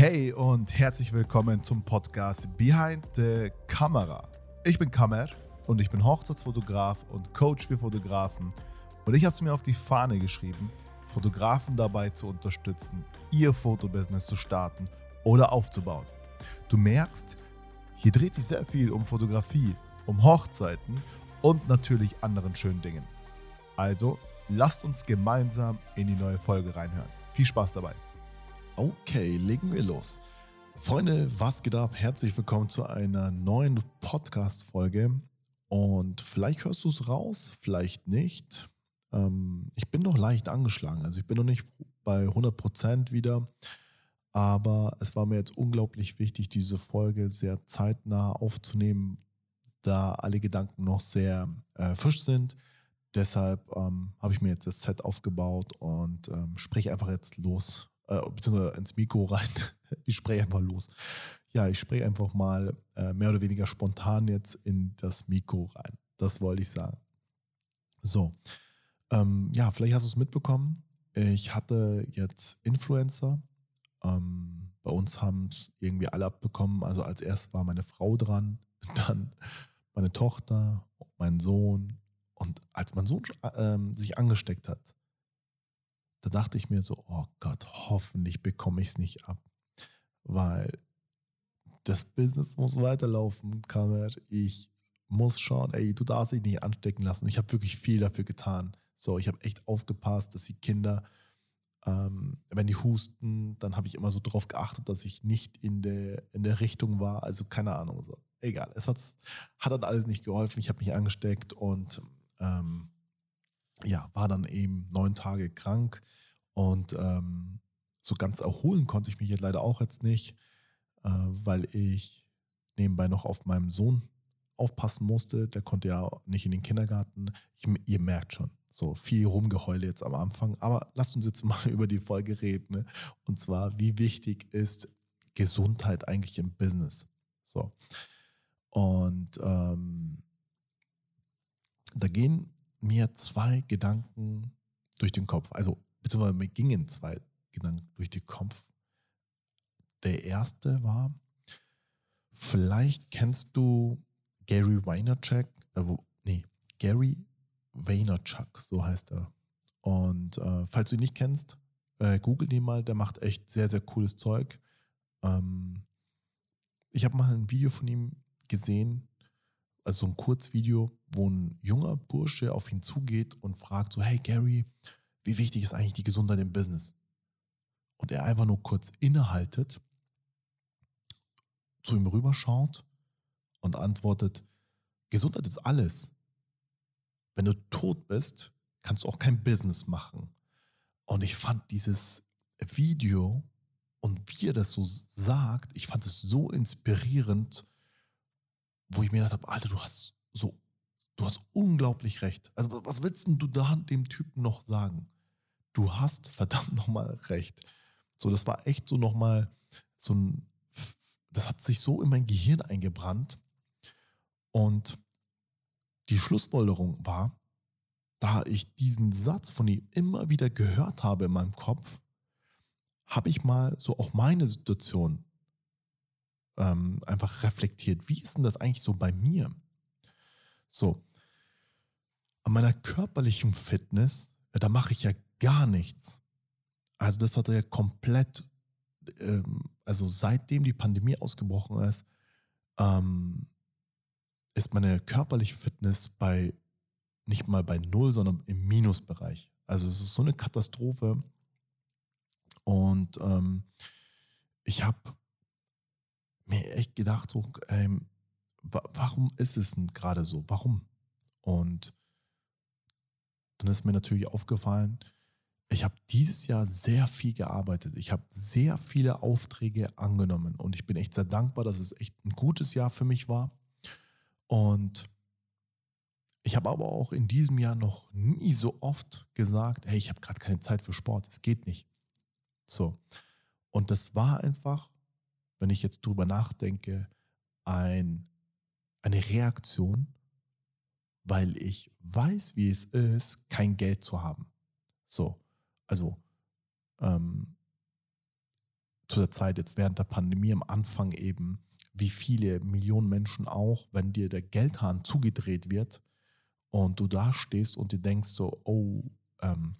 Hey und herzlich willkommen zum Podcast Behind the Camera. Ich bin Kamer und ich bin Hochzeitsfotograf und Coach für Fotografen und ich habe es mir auf die Fahne geschrieben, Fotografen dabei zu unterstützen, ihr Fotobusiness zu starten oder aufzubauen. Du merkst, hier dreht sich sehr viel um Fotografie, um Hochzeiten und natürlich anderen schönen Dingen. Also lasst uns gemeinsam in die neue Folge reinhören. Viel Spaß dabei. Okay, legen wir los. Freunde, was geht ab? Herzlich willkommen zu einer neuen Podcast-Folge. Und vielleicht hörst du es raus, vielleicht nicht. Ähm, ich bin noch leicht angeschlagen. Also ich bin noch nicht bei 100% wieder. Aber es war mir jetzt unglaublich wichtig, diese Folge sehr zeitnah aufzunehmen, da alle Gedanken noch sehr äh, frisch sind. Deshalb ähm, habe ich mir jetzt das Set aufgebaut und ähm, spreche einfach jetzt los, äh, beziehungsweise ins Mikro rein. ich spreche einfach los. Ja, ich spreche einfach mal äh, mehr oder weniger spontan jetzt in das Mikro rein. Das wollte ich sagen. So, ähm, ja, vielleicht hast du es mitbekommen. Ich hatte jetzt Influencer. Ähm, bei uns haben es irgendwie alle abbekommen. Also als erst war meine Frau dran, dann meine Tochter, mein Sohn. Und als mein Sohn äh, sich angesteckt hat, da dachte ich mir so, oh Gott, hoffentlich bekomme ich es nicht ab. Weil das Business muss weiterlaufen, Kamer. Ich muss schauen, ey, du darfst dich nicht anstecken lassen. Ich habe wirklich viel dafür getan. So, ich habe echt aufgepasst, dass die Kinder, ähm, wenn die husten, dann habe ich immer so darauf geachtet, dass ich nicht in der, in der Richtung war. Also keine Ahnung. So. Egal, es hat, hat dann alles nicht geholfen. Ich habe mich angesteckt und ähm, ja, war dann eben neun Tage krank und ähm, so ganz erholen konnte ich mich jetzt leider auch jetzt nicht, äh, weil ich nebenbei noch auf meinen Sohn aufpassen musste. Der konnte ja nicht in den Kindergarten. Ich, ihr merkt schon, so viel Rumgeheule jetzt am Anfang. Aber lasst uns jetzt mal über die Folge reden. Ne? Und zwar, wie wichtig ist Gesundheit eigentlich im Business? So. Und ähm, da gehen mir zwei Gedanken durch den Kopf. Also, beziehungsweise mir gingen zwei Gedanken durch den Kopf. Der erste war, vielleicht kennst du Gary Vaynerchuk, äh, nee, Gary Vaynerchuk, so heißt er. Und äh, falls du ihn nicht kennst, äh, google den mal, der macht echt sehr, sehr cooles Zeug. Ähm, ich habe mal ein Video von ihm gesehen, also ein Kurzvideo, wo ein junger Bursche auf ihn zugeht und fragt so, hey Gary, wie wichtig ist eigentlich die Gesundheit im Business? Und er einfach nur kurz innehaltet, zu ihm rüberschaut und antwortet, Gesundheit ist alles. Wenn du tot bist, kannst du auch kein Business machen. Und ich fand dieses Video und wie er das so sagt, ich fand es so inspirierend, wo ich mir gedacht habe, Alter, du hast so, du hast unglaublich recht. Also was willst denn du da dem Typen noch sagen? Du hast verdammt nochmal recht. So, das war echt so nochmal so ein, das hat sich so in mein Gehirn eingebrannt. Und die Schlussfolgerung war, da ich diesen Satz von ihm immer wieder gehört habe in meinem Kopf, habe ich mal so auch meine Situation ähm, einfach reflektiert. Wie ist denn das eigentlich so bei mir? So, an meiner körperlichen Fitness, da mache ich ja gar nichts. Also das hat er ja komplett, ähm, also seitdem die Pandemie ausgebrochen ist, ähm, ist meine körperliche Fitness bei nicht mal bei null, sondern im Minusbereich. Also es ist so eine Katastrophe. Und ähm, ich habe mir echt gedacht, so, ähm, warum ist es denn gerade so? Warum? Und dann ist mir natürlich aufgefallen, ich habe dieses Jahr sehr viel gearbeitet. Ich habe sehr viele Aufträge angenommen und ich bin echt sehr dankbar, dass es echt ein gutes Jahr für mich war. Und ich habe aber auch in diesem Jahr noch nie so oft gesagt, hey, ich habe gerade keine Zeit für Sport, es geht nicht. So. Und das war einfach wenn ich jetzt drüber nachdenke, ein, eine Reaktion, weil ich weiß, wie es ist, kein Geld zu haben. So, also ähm, zu der Zeit jetzt während der Pandemie am Anfang eben, wie viele Millionen Menschen auch, wenn dir der Geldhahn zugedreht wird und du da stehst und dir denkst so, oh, ähm,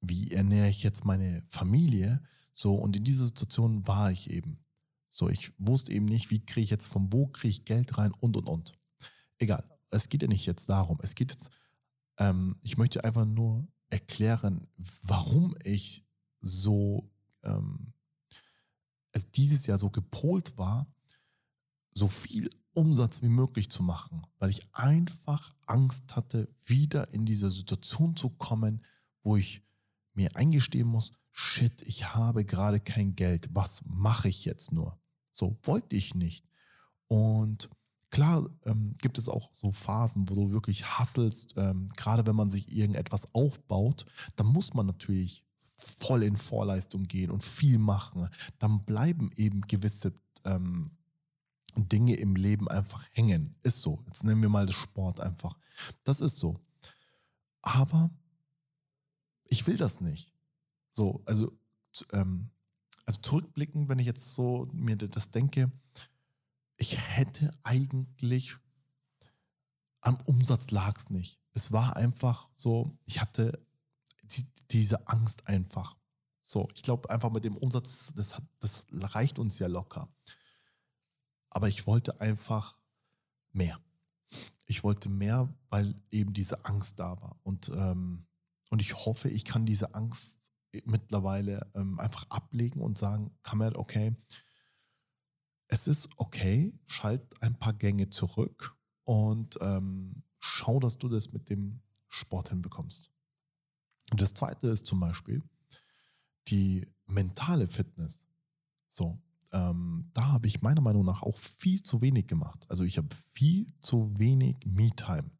wie ernähre ich jetzt meine Familie? So, und in dieser Situation war ich eben. So, ich wusste eben nicht, wie kriege ich jetzt, von wo kriege ich Geld rein und und und. Egal, es geht ja nicht jetzt darum. Es geht jetzt, ähm, ich möchte einfach nur erklären, warum ich so, ähm, es dieses Jahr so gepolt war, so viel Umsatz wie möglich zu machen, weil ich einfach Angst hatte, wieder in diese Situation zu kommen, wo ich mir eingestehen muss, shit, ich habe gerade kein Geld, was mache ich jetzt nur? So wollte ich nicht. Und klar ähm, gibt es auch so Phasen, wo du wirklich hasselst, ähm, gerade wenn man sich irgendetwas aufbaut, dann muss man natürlich voll in Vorleistung gehen und viel machen. Dann bleiben eben gewisse ähm, Dinge im Leben einfach hängen. Ist so. Jetzt nehmen wir mal das Sport einfach. Das ist so. Aber ich will das nicht. So, also ähm, also zurückblickend, wenn ich jetzt so mir das denke, ich hätte eigentlich am Umsatz lag es nicht. Es war einfach so, ich hatte die, diese Angst einfach. So, ich glaube einfach mit dem Umsatz, das, hat, das reicht uns ja locker. Aber ich wollte einfach mehr. Ich wollte mehr, weil eben diese Angst da war. Und, ähm, und ich hoffe, ich kann diese Angst mittlerweile ähm, einfach ablegen und sagen, Kamer, okay, es ist okay, schalt ein paar Gänge zurück und ähm, schau, dass du das mit dem Sport hinbekommst. Und das zweite ist zum Beispiel die mentale Fitness. So, ähm, da habe ich meiner Meinung nach auch viel zu wenig gemacht. Also ich habe viel zu wenig Me-Time.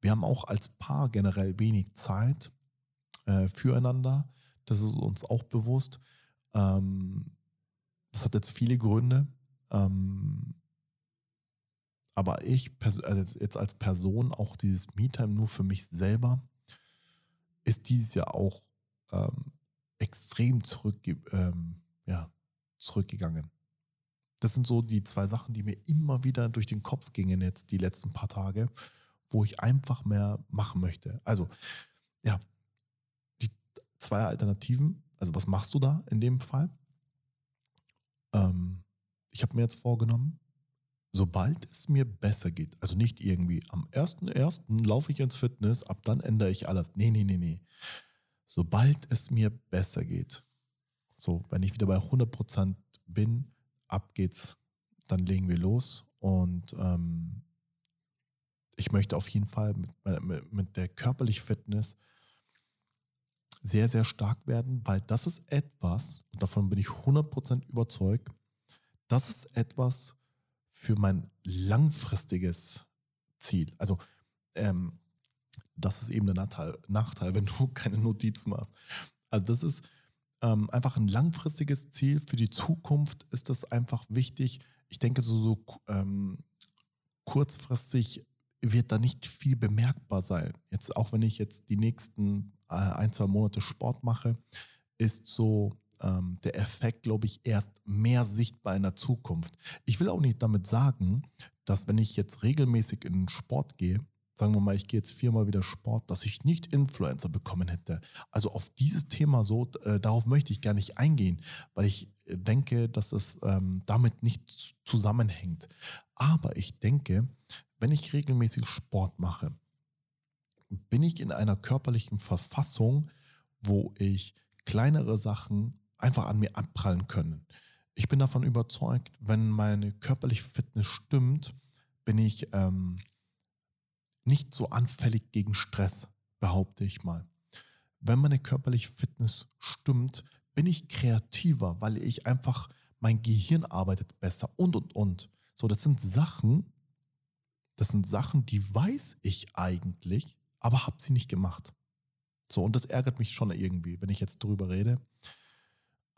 Wir haben auch als Paar generell wenig Zeit, äh, füreinander. Das ist uns auch bewusst. Ähm, das hat jetzt viele Gründe. Ähm, aber ich also jetzt als Person, auch dieses Me-Time nur für mich selber, ist dieses Jahr auch ähm, extrem zurück, ähm, ja, zurückgegangen. Das sind so die zwei Sachen, die mir immer wieder durch den Kopf gingen jetzt die letzten paar Tage, wo ich einfach mehr machen möchte. Also, ja, zwei Alternativen. Also was machst du da in dem Fall? Ähm, ich habe mir jetzt vorgenommen, sobald es mir besser geht, also nicht irgendwie am 1.1. laufe ich ins Fitness, ab dann ändere ich alles. Nee, nee, nee, nee. Sobald es mir besser geht, so, wenn ich wieder bei 100% bin, ab geht's, dann legen wir los und ähm, ich möchte auf jeden Fall mit, mit, mit der körperlichen Fitness sehr, sehr stark werden, weil das ist etwas, und davon bin ich 100% überzeugt, das ist etwas für mein langfristiges Ziel. Also, ähm, das ist eben der Nachteil, Nachteil, wenn du keine Notizen machst. Also, das ist ähm, einfach ein langfristiges Ziel. Für die Zukunft ist das einfach wichtig. Ich denke, so, so ähm, kurzfristig wird da nicht viel bemerkbar sein. Jetzt auch wenn ich jetzt die nächsten ein, zwei Monate Sport mache, ist so ähm, der Effekt, glaube ich, erst mehr sichtbar in der Zukunft. Ich will auch nicht damit sagen, dass wenn ich jetzt regelmäßig in den Sport gehe, sagen wir mal, ich gehe jetzt viermal wieder Sport, dass ich nicht Influencer bekommen hätte. Also auf dieses Thema so, äh, darauf möchte ich gar nicht eingehen, weil ich denke, dass es ähm, damit nicht zusammenhängt. Aber ich denke, wenn ich regelmäßig Sport mache, bin ich in einer körperlichen Verfassung, wo ich kleinere Sachen einfach an mir abprallen können. Ich bin davon überzeugt, wenn meine körperliche Fitness stimmt, bin ich ähm, nicht so anfällig gegen Stress, behaupte ich mal. Wenn meine körperliche Fitness stimmt, bin ich kreativer, weil ich einfach, mein Gehirn arbeitet besser und, und, und. So, das sind Sachen, das sind Sachen, die weiß ich eigentlich, aber habe sie nicht gemacht. So, und das ärgert mich schon irgendwie, wenn ich jetzt drüber rede.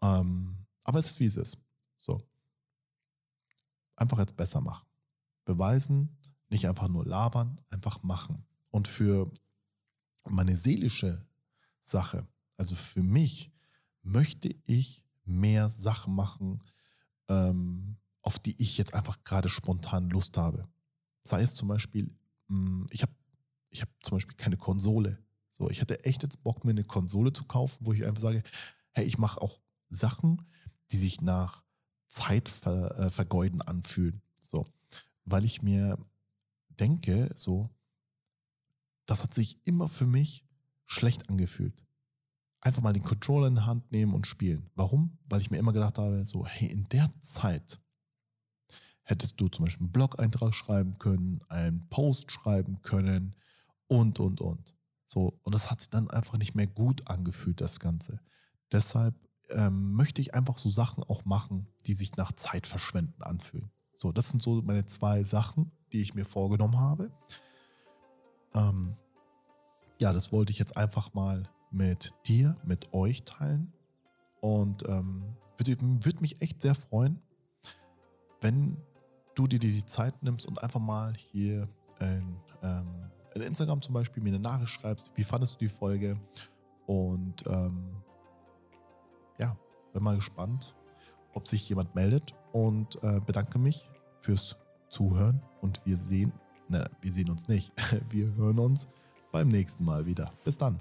Ähm, aber es ist, wie es ist. So. Einfach jetzt besser machen. Beweisen, nicht einfach nur labern, einfach machen. Und für meine seelische Sache, also für mich, möchte ich mehr Sachen machen, ähm, auf die ich jetzt einfach gerade spontan Lust habe. Sei es zum Beispiel, mh, hm, ich habe ich hab zum Beispiel keine Konsole. So, ich hätte echt jetzt Bock, mir eine Konsole zu kaufen, wo ich einfach sage, hey, ich mache auch Sachen, die sich nach Zeitvergeuden äh, anfühlen. So, weil ich mir denke, so, das hat sich immer für mich schlecht angefühlt. Einfach mal den Controller in die Hand nehmen und spielen. Warum? Weil ich mir immer gedacht habe, so, hey, in der Zeit hättest du zum Beispiel einen Blog-Eintrag schreiben können, einen Post schreiben können und, und, und. So, und das hat sich dann einfach nicht mehr gut angefühlt, das Ganze. Deshalb ähm, möchte ich einfach so Sachen auch machen, die sich nach Zeitverschwenden anfühlen. So, das sind so meine zwei Sachen, die ich mir vorgenommen habe. Ähm, ja, das wollte ich jetzt einfach mal mit dir, mit euch teilen. Und ähm, würde, würde mich echt sehr freuen, wenn du dir die Zeit nimmst und einfach mal hier in, ähm, in Instagram zum Beispiel mir eine Nachricht schreibst, wie fandest du die Folge? Und ähm, ja, bin mal gespannt, ob sich jemand meldet und äh, bedanke mich fürs Zuhören und wir sehen, ne, wir sehen uns nicht, wir hören uns beim nächsten Mal wieder. Bis dann.